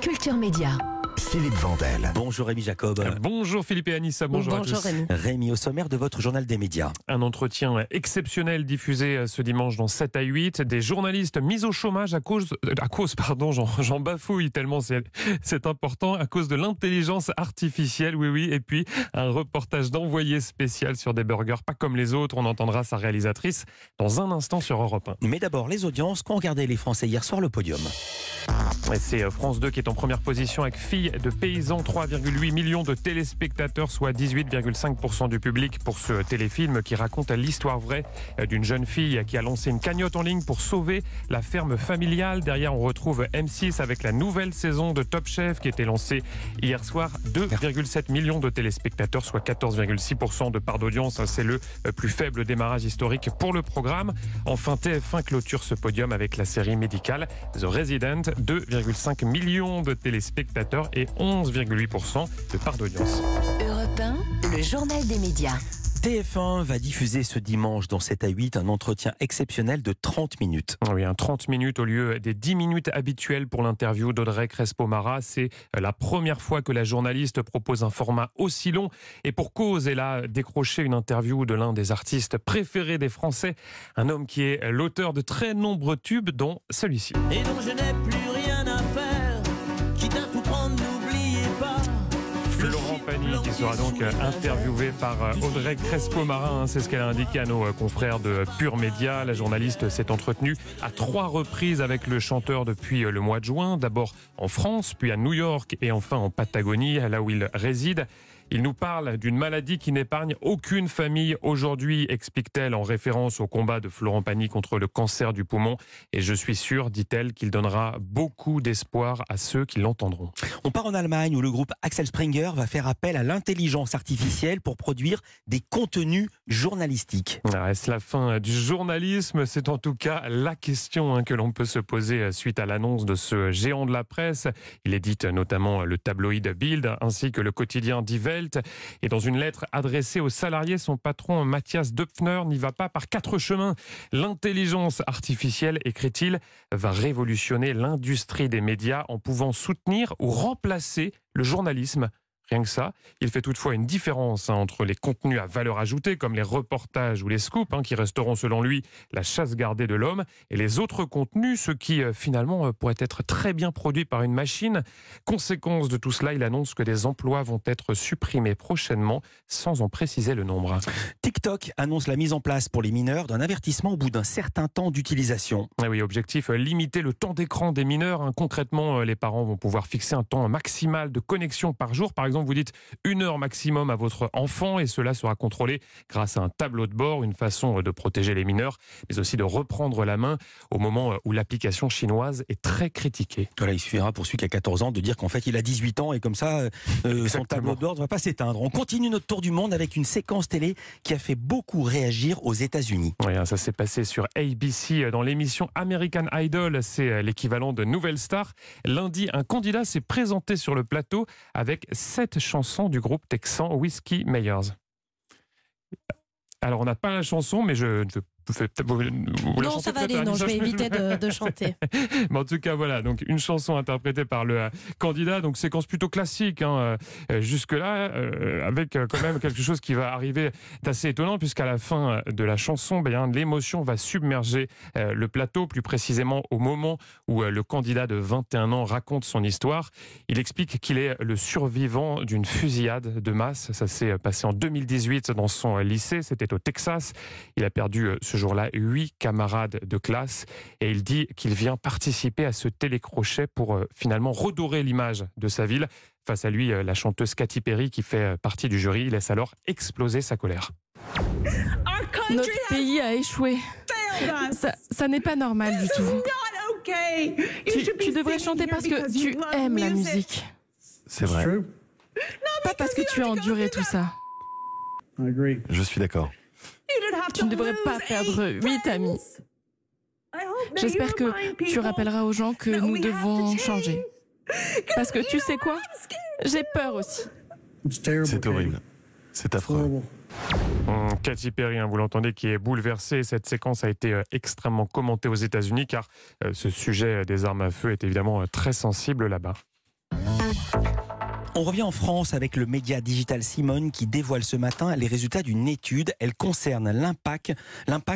Culture Média. Philippe Vandel. Bonjour Rémi Jacob. Bonjour Philippe et Anissa, bonjour, à tous. Rémi. Rémi, au sommaire de votre journal des médias. Un entretien exceptionnel diffusé ce dimanche dans 7 à 8. Des journalistes mis au chômage à cause, à cause pardon, j'en bafouille tellement c'est important, à cause de l'intelligence artificielle, oui, oui. Et puis un reportage d'envoyé spécial sur des burgers pas comme les autres. On entendra sa réalisatrice dans un instant sur Europe 1. Mais d'abord, les audiences qu'ont regardé les Français hier soir le podium. C'est France 2 qui est en première position avec Fille de paysans, 3,8 millions de téléspectateurs, soit 18,5% du public pour ce téléfilm qui raconte l'histoire vraie d'une jeune fille qui a lancé une cagnotte en ligne pour sauver la ferme familiale. Derrière, on retrouve M6 avec la nouvelle saison de Top Chef qui était lancée hier soir. 2,7 millions de téléspectateurs, soit 14,6% de part d'audience. C'est le plus faible démarrage historique pour le programme. Enfin, TF1 clôture ce podium avec la série médicale The Resident. 2,5 millions de téléspectateurs et 11,8% de part d'audience. Europe 1, le journal des médias. TF1 va diffuser ce dimanche dans 7 à 8 un entretien exceptionnel de 30 minutes. Oui, un 30 minutes au lieu des 10 minutes habituelles pour l'interview d'Audrey Crespo-Mara. C'est la première fois que la journaliste propose un format aussi long. Et pour cause, elle a décroché une interview de l'un des artistes préférés des Français, un homme qui est l'auteur de très nombreux tubes, dont celui-ci. Et donc je n'ai plus Qui sera donc interviewé par Audrey Crespo-Marin. C'est ce qu'elle a indiqué à nos confrères de Pure Média. La journaliste s'est entretenue à trois reprises avec le chanteur depuis le mois de juin. D'abord en France, puis à New York et enfin en Patagonie, là où il réside. Il nous parle d'une maladie qui n'épargne aucune famille aujourd'hui, explique-t-elle en référence au combat de Florent Pagny contre le cancer du poumon. Et je suis sûr, dit-elle, qu'il donnera beaucoup d'espoir à ceux qui l'entendront. On part en Allemagne où le groupe Axel Springer va faire appel à l'intelligence artificielle pour produire des contenus journalistiques. Ah, Est-ce la fin du journalisme? C'est en tout cas la question hein, que l'on peut se poser suite à l'annonce de ce géant de la presse. Il édite notamment le tabloïd Bild ainsi que le quotidien Die Et dans une lettre adressée aux salariés, son patron Mathias Döpfner n'y va pas par quatre chemins. L'intelligence artificielle, écrit-il, va révolutionner l'industrie des médias en pouvant soutenir ou remplacer le journalisme. Rien que ça. Il fait toutefois une différence hein, entre les contenus à valeur ajoutée, comme les reportages ou les scoops, hein, qui resteront selon lui la chasse gardée de l'homme, et les autres contenus, ceux qui euh, finalement euh, pourraient être très bien produits par une machine. Conséquence de tout cela, il annonce que des emplois vont être supprimés prochainement, sans en préciser le nombre. TikTok annonce la mise en place pour les mineurs d'un avertissement au bout d'un certain temps d'utilisation. Ah oui, objectif, euh, limiter le temps d'écran des mineurs. hein. Concrètement, euh, les parents vont pouvoir fixer un temps maximal de connexion par jour. Par exemple, vous dites une heure maximum à votre enfant et cela sera contrôlé grâce à un tableau de bord, une façon euh, de protéger les mineurs, mais aussi de reprendre la main au moment euh, où l'application chinoise est très critiquée. Voilà, il suffira pour celui qui a 14 ans de dire qu'en fait il a 18 ans et comme ça euh, son tableau de bord ne va pas s'éteindre. On continue notre tour du monde avec une séquence télé qui a fait beaucoup réagir aux États-Unis. Oui, hein, ça s'est passé sur ABC dans l'émission American Idol. C'est l'équivalent de Nouvelle Star. Lundi, un candidat s'est présenté sur le plateau avec sept chansons du groupe texan Whiskey Mayers. Alors, on n'a pas la chanson, mais je, fais peut-être. Vous, Non, ça va aller. Non, Anissa je vais éviter de, de chanter. Mais en tout cas, voilà, donc une chanson interprétée par le euh, candidat, donc séquence plutôt classique hein, euh, jusque-là, euh, avec euh, quand même quelque chose qui va arriver d'assez étonnant, puisqu'à la fin de la chanson, ben, hein, l'émotion va submerger euh, le plateau, plus précisément au moment où euh, le candidat de 21 ans raconte son histoire. Il explique qu'il est le survivant d'une fusillade de masse. Ça s'est passé en 2018 dans son lycée, c'était au Texas. Il a perdu ce jour-là huit camarades de classe et il dit qu'il vient participer à ce télécrochet pour euh, finalement redorer l'image de sa ville. Face à lui, euh, la chanteuse Katy Perry, qui fait euh, partie du jury, laisse alors exploser sa colère. Notre pays a échoué. Ça, ça n'est pas normal du tout. Tu, tu devrais chanter parce que tu aimes la musique, C'est vrai. pas parce que tu as enduré tout ça. Je suis d'accord. Tu ne devrais pas perdre huit amis. J'espère que tu rappelleras aux gens que nous devons changer. Parce que tu sais quoi? J'ai peur aussi. C'est horrible. C'est affreux. Hum, Katy Perry, hein, vous l'entendez, qui est bouleversée. Cette séquence a été euh, extrêmement commentée aux États-Unis car euh, ce sujet des armes à feu est évidemment euh, très sensible là-bas. On revient en France avec le média digital Simone qui dévoile ce matin les résultats d'une étude. Elle concerne l'impact,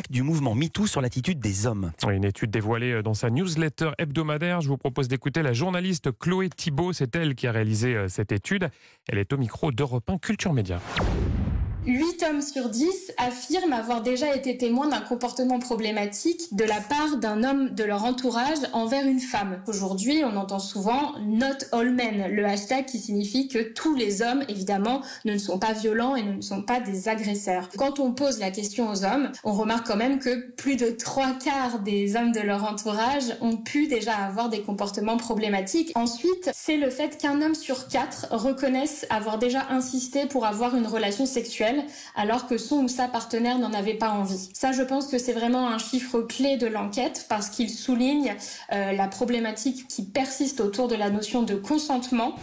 du mouvement MeToo sur l'attitude des hommes. Une étude dévoilée dans sa newsletter hebdomadaire. Je vous propose d'écouter la journaliste Chloé Thibault. C'est elle qui a réalisé euh, cette étude. Elle est au micro d'Europe 1 Culture Média. 8 hommes sur 10 affirment avoir déjà été témoins d'un comportement problématique de la part d'un homme de leur entourage envers une femme. Aujourd'hui, on entend souvent not all men, le hashtag qui signifie que tous les hommes, évidemment, ne sont pas violents et ne sont pas des agresseurs. Quand on pose la question aux hommes, on remarque quand même que plus de trois quarts des hommes de leur entourage ont pu déjà avoir des comportements problématiques. Ensuite, c'est le fait qu'un homme sur quatre reconnaisse avoir déjà insisté pour avoir une relation sexuelle alors que son ou sa partenaire n'en avait pas envie. Ça, je pense que c'est vraiment un chiffre clé de l'enquête parce qu'il souligne euh, la problématique qui persiste autour de la notion de consentement.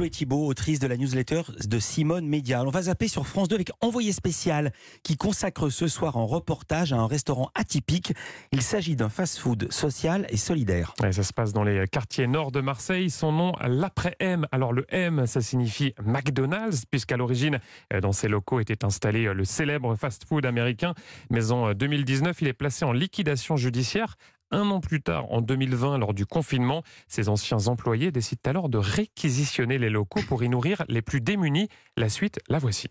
Chloé Thibault, autrice de la newsletter de Simone Média. On va zapper sur France 2 avec Envoyé spécial qui consacre ce soir en reportage à un restaurant atypique. Il s'agit d'un fast-food social et solidaire. ça se passe dans les quartiers nord de Marseille. Son nom, l'après-M. Alors le M, ça signifie McDonald's, puisqu'à l'origine, euh, dans ces locaux était installé euh, le célèbre fast-food américain. Mais en 2019, euh, il est placé en liquidation judiciaire un an plus tard, en 2020, lors du confinement, ces anciens employés décident alors de réquisitionner les locaux pour y nourrir les plus démunis. La suite, la voici.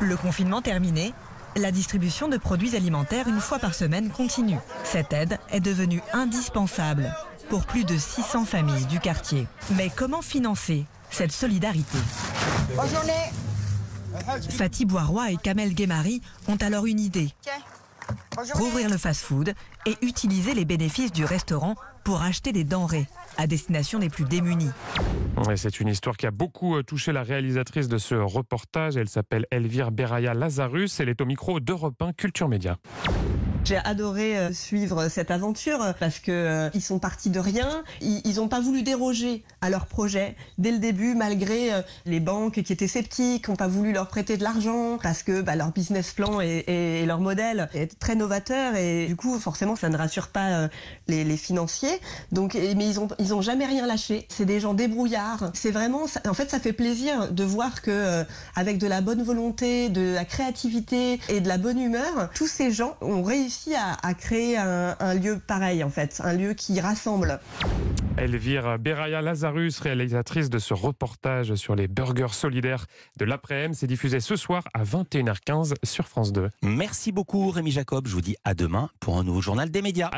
Le confinement terminé, la distribution de produits alimentaires une fois par semaine continue. Cette aide est devenue indispensable pour plus de 600 familles du quartier. Mais comment financer cette solidarité? Bonne journée Fatih Boiroy et Kamel Guémari ont alors une idée rouvrir le fast-food et utiliser les bénéfices du restaurant pour acheter des denrées à destination des plus démunis. C'est une histoire qui a beaucoup euh, touché la réalisatrice de ce reportage. Elle s'appelle Elvire Beraya Lazarus. Elle est au micro d'Europe 1 Culture Média. J'ai adoré euh, suivre cette aventure parce que euh, ils sont partis de rien. Ils n'ont pas voulu déroger à leur projet dès le début, malgré euh, les banques qui étaient sceptiques, n'ont pas voulu leur prêter de l'argent parce que bah, leur business plan et, leur modèle est très novateur et du coup forcément ça ne rassure pas les, les, financiers. Donc, mais ils ont ils ont jamais rien lâché. C'est des gens débrouillards. C'est vraiment, en fait, ça fait plaisir de voir que avec de la bonne volonté, de la créativité et de la bonne humeur, tous ces gens ont réussi à, créer un, un, lieu pareil, en fait, un lieu qui rassemble. Elvire Beraya Lazarus, réalisatrice de ce reportage sur les burgers solidaires de l'après-midi, c'est diffusé ce soir à 21h15 sur France 2. Merci beaucoup Rémi Jacob, je vous dis à demain pour un nouveau journal des médias.